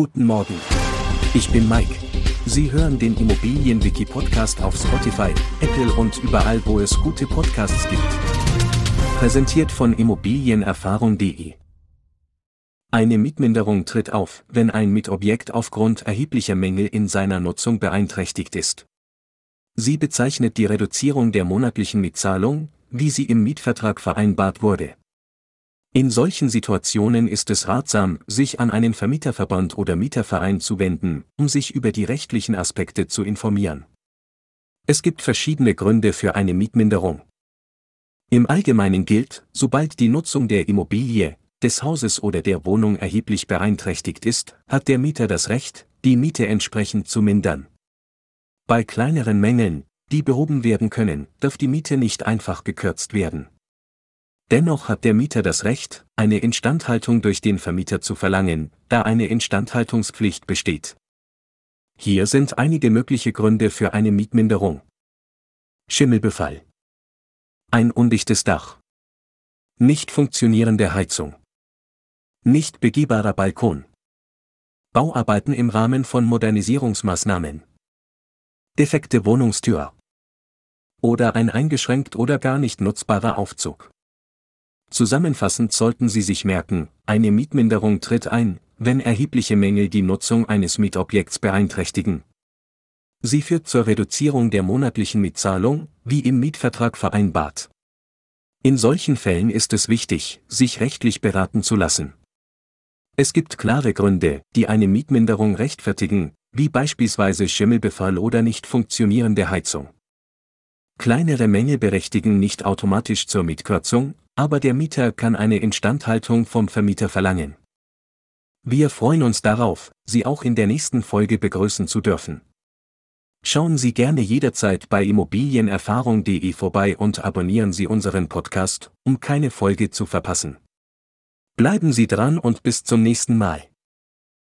Guten Morgen. Ich bin Mike. Sie hören den Immobilienwiki-Podcast auf Spotify, Apple und überall, wo es gute Podcasts gibt. Präsentiert von Immobilienerfahrung.de. Eine Mietminderung tritt auf, wenn ein Mietobjekt aufgrund erheblicher Mängel in seiner Nutzung beeinträchtigt ist. Sie bezeichnet die Reduzierung der monatlichen Mietzahlung, wie sie im Mietvertrag vereinbart wurde. In solchen Situationen ist es ratsam, sich an einen Vermieterverband oder Mieterverein zu wenden, um sich über die rechtlichen Aspekte zu informieren. Es gibt verschiedene Gründe für eine Mietminderung. Im Allgemeinen gilt, sobald die Nutzung der Immobilie, des Hauses oder der Wohnung erheblich beeinträchtigt ist, hat der Mieter das Recht, die Miete entsprechend zu mindern. Bei kleineren Mängeln, die behoben werden können, darf die Miete nicht einfach gekürzt werden. Dennoch hat der Mieter das Recht, eine Instandhaltung durch den Vermieter zu verlangen, da eine Instandhaltungspflicht besteht. Hier sind einige mögliche Gründe für eine Mietminderung. Schimmelbefall. Ein undichtes Dach. Nicht funktionierende Heizung. Nicht begehbarer Balkon. Bauarbeiten im Rahmen von Modernisierungsmaßnahmen. Defekte Wohnungstür. Oder ein eingeschränkt oder gar nicht nutzbarer Aufzug. Zusammenfassend sollten Sie sich merken, eine Mietminderung tritt ein, wenn erhebliche Mängel die Nutzung eines Mietobjekts beeinträchtigen. Sie führt zur Reduzierung der monatlichen Mietzahlung, wie im Mietvertrag vereinbart. In solchen Fällen ist es wichtig, sich rechtlich beraten zu lassen. Es gibt klare Gründe, die eine Mietminderung rechtfertigen, wie beispielsweise Schimmelbefall oder nicht funktionierende Heizung. Kleinere Mängel berechtigen nicht automatisch zur Mietkürzung, aber der Mieter kann eine Instandhaltung vom Vermieter verlangen. Wir freuen uns darauf, Sie auch in der nächsten Folge begrüßen zu dürfen. Schauen Sie gerne jederzeit bei immobilienerfahrung.de vorbei und abonnieren Sie unseren Podcast, um keine Folge zu verpassen. Bleiben Sie dran und bis zum nächsten Mal.